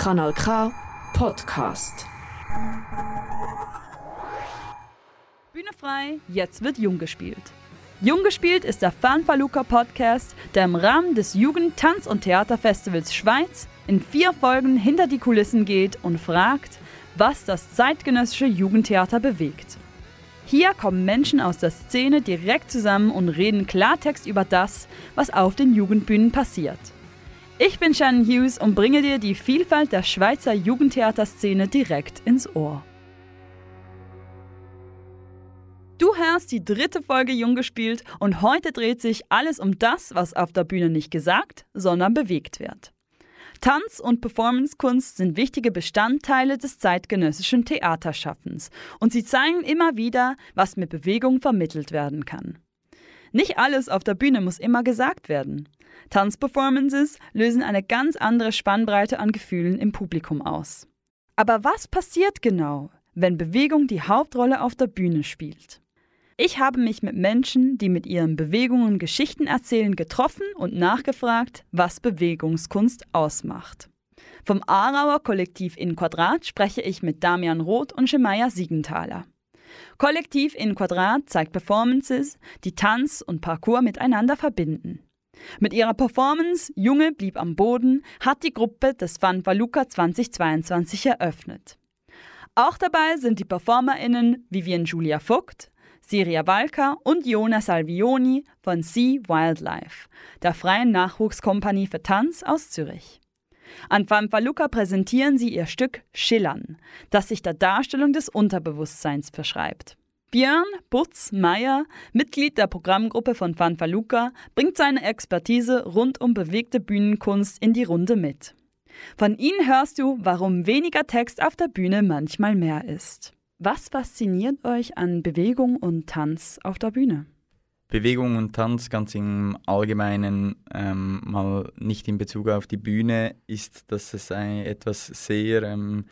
Kanal K Podcast. Bühne frei, jetzt wird Jung gespielt. Jung gespielt ist der Fanfaluca Podcast, der im Rahmen des Jugend-, Tanz- und Theaterfestivals Schweiz in vier Folgen hinter die Kulissen geht und fragt, was das zeitgenössische Jugendtheater bewegt. Hier kommen Menschen aus der Szene direkt zusammen und reden Klartext über das, was auf den Jugendbühnen passiert. Ich bin Shannon Hughes und bringe dir die Vielfalt der Schweizer Jugendtheaterszene direkt ins Ohr. Du hörst die dritte Folge Jung gespielt und heute dreht sich alles um das, was auf der Bühne nicht gesagt, sondern bewegt wird. Tanz- und Performancekunst sind wichtige Bestandteile des zeitgenössischen Theaterschaffens und sie zeigen immer wieder, was mit Bewegung vermittelt werden kann. Nicht alles auf der Bühne muss immer gesagt werden. Tanzperformances lösen eine ganz andere Spannbreite an Gefühlen im Publikum aus. Aber was passiert genau, wenn Bewegung die Hauptrolle auf der Bühne spielt? Ich habe mich mit Menschen, die mit ihren Bewegungen Geschichten erzählen, getroffen und nachgefragt, was Bewegungskunst ausmacht. Vom Aarauer Kollektiv in Quadrat spreche ich mit Damian Roth und Shemaya Siegenthaler. Kollektiv in Quadrat zeigt Performances, die Tanz und Parkour miteinander verbinden. Mit ihrer Performance Junge blieb am Boden hat die Gruppe das Van Valuka 2022 eröffnet. Auch dabei sind die PerformerInnen Vivian Julia Vogt, Siria Walker und Jona Salvioni von Sea Wildlife, der freien Nachwuchskompanie für Tanz aus Zürich. An Fanfaluca präsentieren sie ihr Stück Schillern, das sich der Darstellung des Unterbewusstseins verschreibt. Björn Butz Meyer, Mitglied der Programmgruppe von Fanfaluca, bringt seine Expertise rund um bewegte Bühnenkunst in die Runde mit. Von ihnen hörst du, warum weniger Text auf der Bühne manchmal mehr ist. Was fasziniert euch an Bewegung und Tanz auf der Bühne? Bewegung und Tanz ganz im Allgemeinen, ähm, mal nicht in Bezug auf die Bühne, ist, dass es ein, etwas sehr ähm,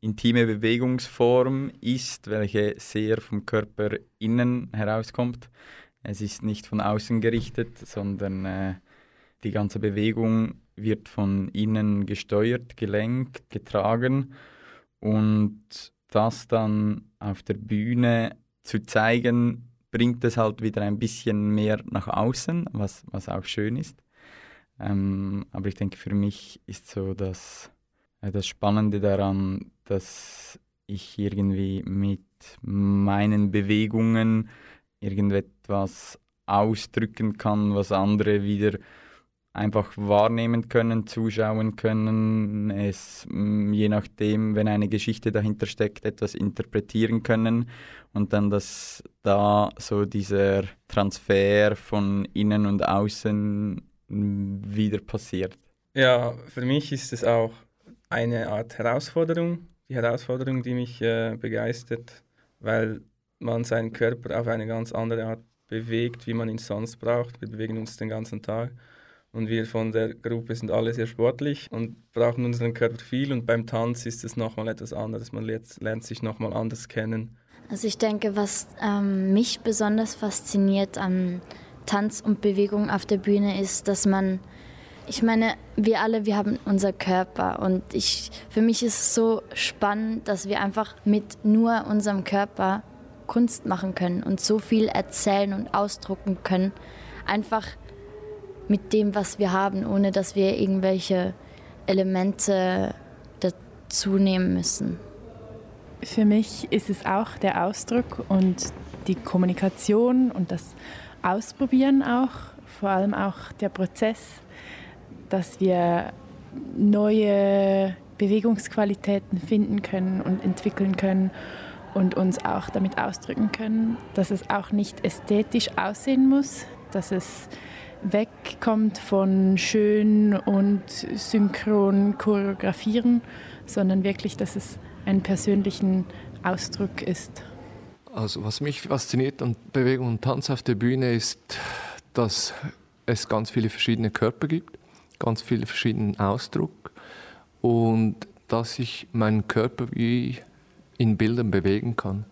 intime Bewegungsform ist, welche sehr vom Körper innen herauskommt. Es ist nicht von außen gerichtet, sondern äh, die ganze Bewegung wird von innen gesteuert, gelenkt, getragen und das dann auf der Bühne zu zeigen, bringt es halt wieder ein bisschen mehr nach außen, was, was auch schön ist. Ähm, aber ich denke, für mich ist so das, äh, das Spannende daran, dass ich irgendwie mit meinen Bewegungen irgendetwas ausdrücken kann, was andere wieder einfach wahrnehmen können, zuschauen können, es mm, je nachdem, wenn eine Geschichte dahinter steckt, etwas interpretieren können und dann, dass da so dieser Transfer von innen und außen mm, wieder passiert. Ja, für mich ist es auch eine Art Herausforderung, die Herausforderung, die mich äh, begeistert, weil man seinen Körper auf eine ganz andere Art bewegt, wie man ihn sonst braucht. Wir bewegen uns den ganzen Tag und wir von der Gruppe sind alle sehr sportlich und brauchen unseren Körper viel und beim Tanz ist es nochmal etwas anderes. Man lernt, lernt sich nochmal anders kennen. Also ich denke, was ähm, mich besonders fasziniert am Tanz und Bewegung auf der Bühne ist, dass man ich meine, wir alle, wir haben unser Körper und ich, für mich ist es so spannend, dass wir einfach mit nur unserem Körper Kunst machen können und so viel erzählen und ausdrucken können, einfach mit dem, was wir haben, ohne dass wir irgendwelche Elemente dazu nehmen müssen. Für mich ist es auch der Ausdruck und die Kommunikation und das Ausprobieren auch, vor allem auch der Prozess dass wir neue Bewegungsqualitäten finden können und entwickeln können und uns auch damit ausdrücken können, dass es auch nicht ästhetisch aussehen muss, dass es wegkommt von schön und synchron choreografieren, sondern wirklich, dass es einen persönlichen Ausdruck ist. Also was mich fasziniert an Bewegung und Tanz auf der Bühne ist, dass es ganz viele verschiedene Körper gibt ganz viele verschiedenen Ausdruck und dass ich meinen Körper wie in Bildern bewegen kann.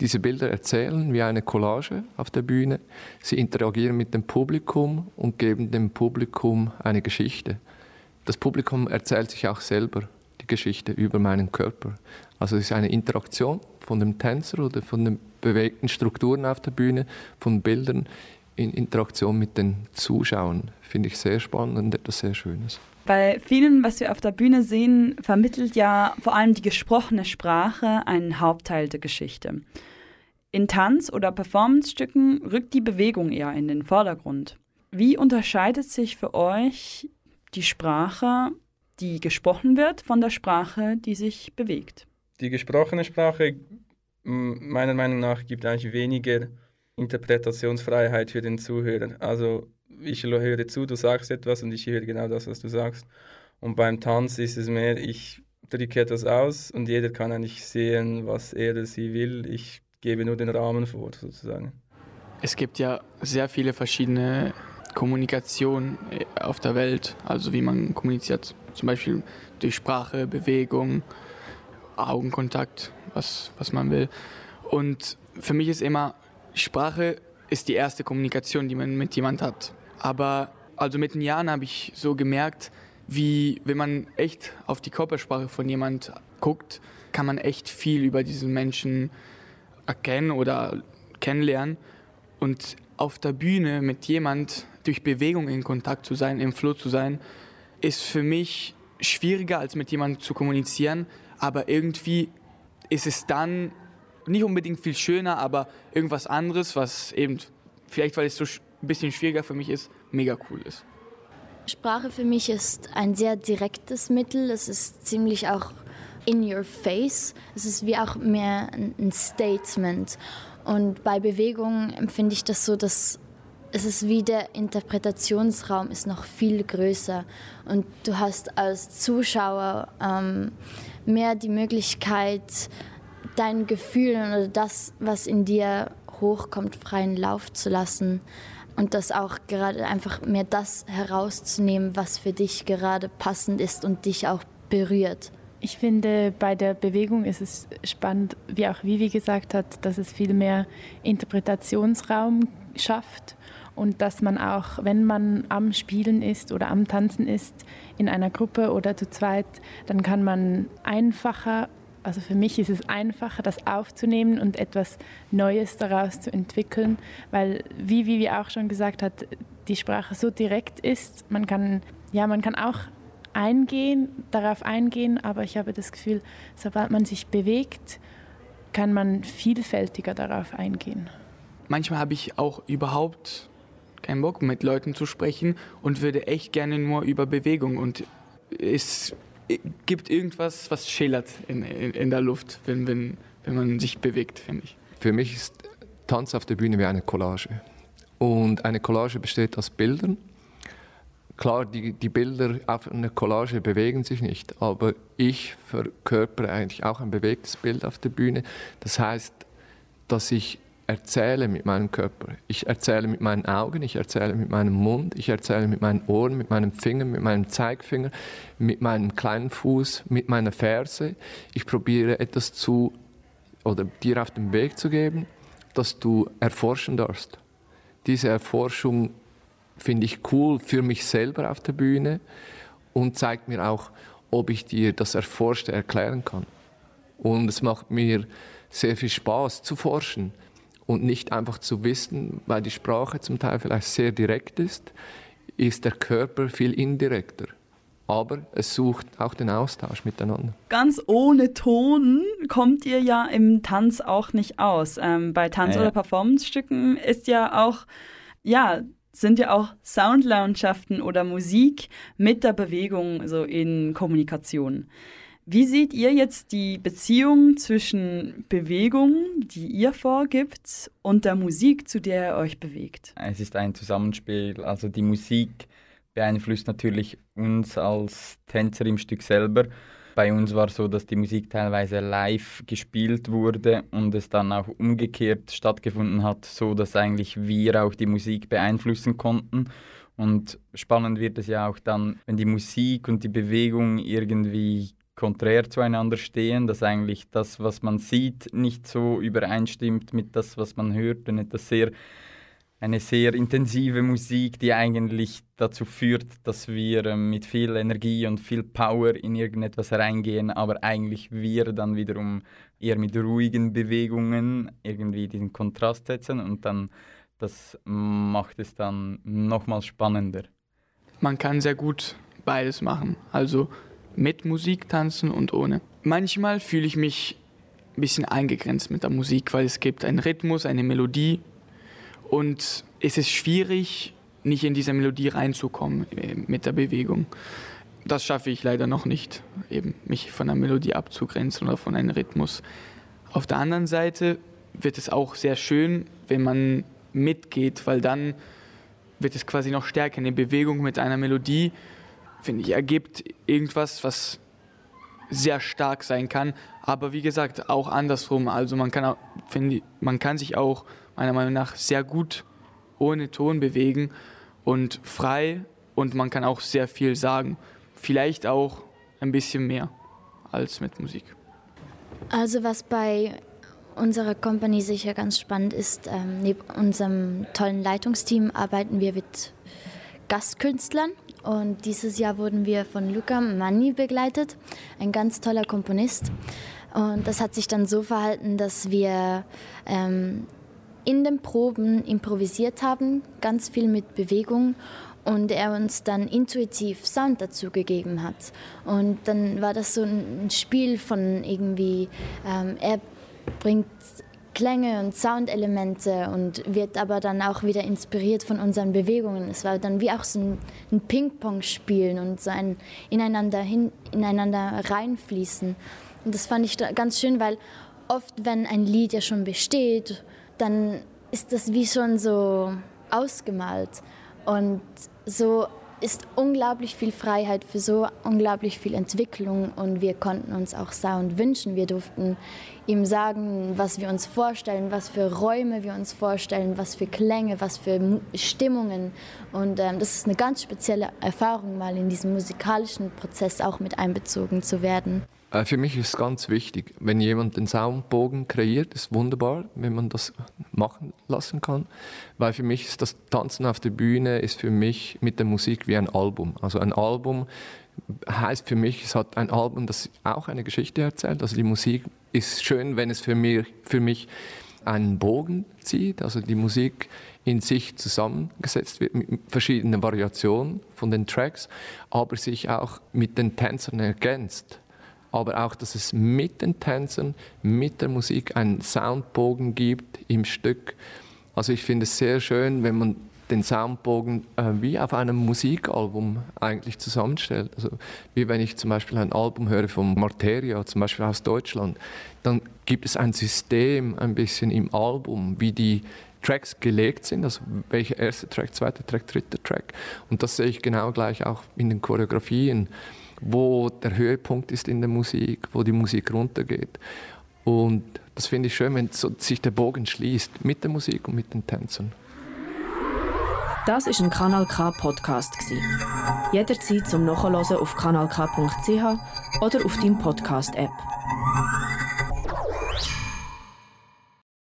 Diese Bilder erzählen wie eine Collage auf der Bühne. Sie interagieren mit dem Publikum und geben dem Publikum eine Geschichte. Das Publikum erzählt sich auch selber die Geschichte über meinen Körper. Also es ist eine Interaktion von dem Tänzer oder von den bewegten Strukturen auf der Bühne, von Bildern in Interaktion mit den Zuschauern. Finde ich sehr spannend und etwas sehr Schönes. Bei vielen, was wir auf der Bühne sehen, vermittelt ja vor allem die gesprochene Sprache einen Hauptteil der Geschichte. In Tanz- oder Performancestücken rückt die Bewegung eher in den Vordergrund. Wie unterscheidet sich für euch die Sprache, die gesprochen wird, von der Sprache, die sich bewegt? Die gesprochene Sprache, meiner Meinung nach, gibt eigentlich weniger Interpretationsfreiheit für den Zuhörer. Also ich höre zu, du sagst etwas und ich höre genau das, was du sagst. Und beim Tanz ist es mehr, ich drücke etwas aus und jeder kann eigentlich sehen, was er oder sie will. Ich gebe nur den Rahmen vor, sozusagen. Es gibt ja sehr viele verschiedene Kommunikationen äh, auf der Welt, also wie man kommuniziert, zum Beispiel durch Sprache, Bewegung, Augenkontakt, was, was man will. Und für mich ist immer, Sprache ist die erste Kommunikation, die man mit jemand hat. Aber also mit den Jahren habe ich so gemerkt, wie wenn man echt auf die Körpersprache von jemand guckt, kann man echt viel über diesen Menschen erkennen oder kennenlernen. Und auf der Bühne mit jemand durch Bewegung in Kontakt zu sein, im Flow zu sein, ist für mich schwieriger als mit jemandem zu kommunizieren. Aber irgendwie ist es dann nicht unbedingt viel schöner, aber irgendwas anderes, was eben, vielleicht weil es so ein bisschen schwieriger für mich ist, mega cool ist. Sprache für mich ist ein sehr direktes Mittel. Es ist ziemlich auch in your face. Es ist wie auch mehr ein Statement. Und bei Bewegung empfinde ich das so, dass es ist wie der Interpretationsraum ist noch viel größer und du hast als Zuschauer ähm, mehr die Möglichkeit, deinen Gefühlen oder das, was in dir hochkommt, freien Lauf zu lassen und das auch gerade einfach mehr das herauszunehmen, was für dich gerade passend ist und dich auch berührt. Ich finde, bei der Bewegung ist es spannend, wie auch Vivi gesagt hat, dass es viel mehr Interpretationsraum schafft und dass man auch, wenn man am Spielen ist oder am Tanzen ist, in einer Gruppe oder zu zweit, dann kann man einfacher also für mich ist es einfacher, das aufzunehmen und etwas Neues daraus zu entwickeln, weil, wie Vivi auch schon gesagt hat, die Sprache so direkt ist. Man kann, ja, man kann auch eingehen, darauf eingehen, aber ich habe das Gefühl, sobald man sich bewegt, kann man vielfältiger darauf eingehen. Manchmal habe ich auch überhaupt keinen Bock, mit Leuten zu sprechen und würde echt gerne nur über Bewegung und es gibt irgendwas, was schillert in, in, in der Luft, wenn, wenn, wenn man sich bewegt, finde ich. Für mich ist Tanz auf der Bühne wie eine Collage. Und eine Collage besteht aus Bildern. Klar, die, die Bilder auf einer Collage bewegen sich nicht, aber ich verkörpere eigentlich auch ein bewegtes Bild auf der Bühne. Das heißt, dass ich erzähle mit meinem Körper. Ich erzähle mit meinen Augen, ich erzähle mit meinem Mund, ich erzähle mit meinen Ohren, mit meinem Finger, mit meinem Zeigefinger, mit meinem kleinen Fuß, mit meiner Ferse. Ich probiere etwas zu oder dir auf den Weg zu geben, dass du erforschen darfst. Diese Erforschung finde ich cool für mich selber auf der Bühne und zeigt mir auch, ob ich dir das Erforschte erklären kann. Und es macht mir sehr viel Spaß zu forschen und nicht einfach zu wissen, weil die Sprache zum Teil vielleicht sehr direkt ist, ist der Körper viel indirekter. Aber es sucht auch den Austausch miteinander. Ganz ohne Ton kommt ihr ja im Tanz auch nicht aus. Ähm, bei Tanz- ja. oder Performance-Stücken ist ja auch, ja, sind ja auch Soundlandschaften oder Musik mit der Bewegung so in Kommunikation. Wie seht ihr jetzt die Beziehung zwischen Bewegung, die ihr vorgibt, und der Musik, zu der ihr euch bewegt? Es ist ein Zusammenspiel. Also die Musik beeinflusst natürlich uns als Tänzer im Stück selber. Bei uns war es so, dass die Musik teilweise live gespielt wurde und es dann auch umgekehrt stattgefunden hat, so dass eigentlich wir auch die Musik beeinflussen konnten. Und spannend wird es ja auch dann, wenn die Musik und die Bewegung irgendwie konträr zueinander stehen, dass eigentlich das, was man sieht, nicht so übereinstimmt mit das, was man hört und etwas sehr eine sehr intensive Musik, die eigentlich dazu führt, dass wir ähm, mit viel Energie und viel Power in irgendetwas reingehen, aber eigentlich wir dann wiederum eher mit ruhigen Bewegungen irgendwie diesen Kontrast setzen und dann das macht es dann nochmal spannender. Man kann sehr gut beides machen, also mit Musik tanzen und ohne. Manchmal fühle ich mich ein bisschen eingegrenzt mit der Musik, weil es gibt einen Rhythmus, eine Melodie und es ist schwierig, nicht in diese Melodie reinzukommen äh, mit der Bewegung. Das schaffe ich leider noch nicht, eben mich von der Melodie abzugrenzen oder von einem Rhythmus. Auf der anderen Seite wird es auch sehr schön, wenn man mitgeht, weil dann wird es quasi noch stärker. Eine Bewegung mit einer Melodie, finde ich, ergibt irgendwas, was sehr stark sein kann. Aber wie gesagt, auch andersrum. Also man kann, finde, man kann sich auch meiner Meinung nach sehr gut ohne Ton bewegen und frei und man kann auch sehr viel sagen. Vielleicht auch ein bisschen mehr als mit Musik. Also was bei unserer Company sicher ganz spannend ist, ähm, neben unserem tollen Leitungsteam arbeiten wir mit Gastkünstlern und dieses Jahr wurden wir von Luca Manni begleitet, ein ganz toller Komponist. Und das hat sich dann so verhalten, dass wir ähm, in den Proben improvisiert haben, ganz viel mit Bewegung und er uns dann intuitiv Sound dazu gegeben hat. Und dann war das so ein Spiel von irgendwie, ähm, er bringt Klänge und Soundelemente und wird aber dann auch wieder inspiriert von unseren Bewegungen. Es war dann wie auch so ein, ein Ping-Pong-Spielen und so ein ineinander, hin, ineinander reinfließen. Und das fand ich ganz schön, weil oft, wenn ein Lied ja schon besteht, dann ist das wie schon so ausgemalt. Und so ist unglaublich viel Freiheit für so unglaublich viel Entwicklung und wir konnten uns auch Sound wünschen. Wir durften ihm sagen, was wir uns vorstellen, was für Räume wir uns vorstellen, was für Klänge, was für Stimmungen. Und ähm, das ist eine ganz spezielle Erfahrung, mal in diesem musikalischen Prozess auch mit einbezogen zu werden. Äh, für mich ist ganz wichtig, wenn jemand den Soundbogen kreiert, ist wunderbar, wenn man das machen lassen kann, weil für mich ist das Tanzen auf der Bühne ist für mich mit der Musik wie ein Album. Also ein Album heißt für mich, es hat ein Album, das auch eine Geschichte erzählt. Also die Musik ist schön, wenn es für mich, für mich einen Bogen zieht, also die Musik in sich zusammengesetzt wird mit verschiedenen Variationen von den Tracks, aber sich auch mit den Tänzern ergänzt aber auch, dass es mit den Tänzern, mit der Musik einen Soundbogen gibt im Stück. Also ich finde es sehr schön, wenn man den Soundbogen äh, wie auf einem Musikalbum eigentlich zusammenstellt. Also wie wenn ich zum Beispiel ein Album höre von Marteria, zum Beispiel aus Deutschland, dann gibt es ein System ein bisschen im Album, wie die Tracks gelegt sind, also welcher erste Track, zweiter Track, dritter Track. Und das sehe ich genau gleich auch in den Choreografien wo der Höhepunkt ist in der Musik, wo die Musik runtergeht. Und das finde ich schön, wenn so sich der Bogen schließt mit der Musik und mit den Tänzern. Das ist ein Kanal K Podcast Jederzeit zum Nachhören auf kanalk.ch oder auf deinem Podcast App.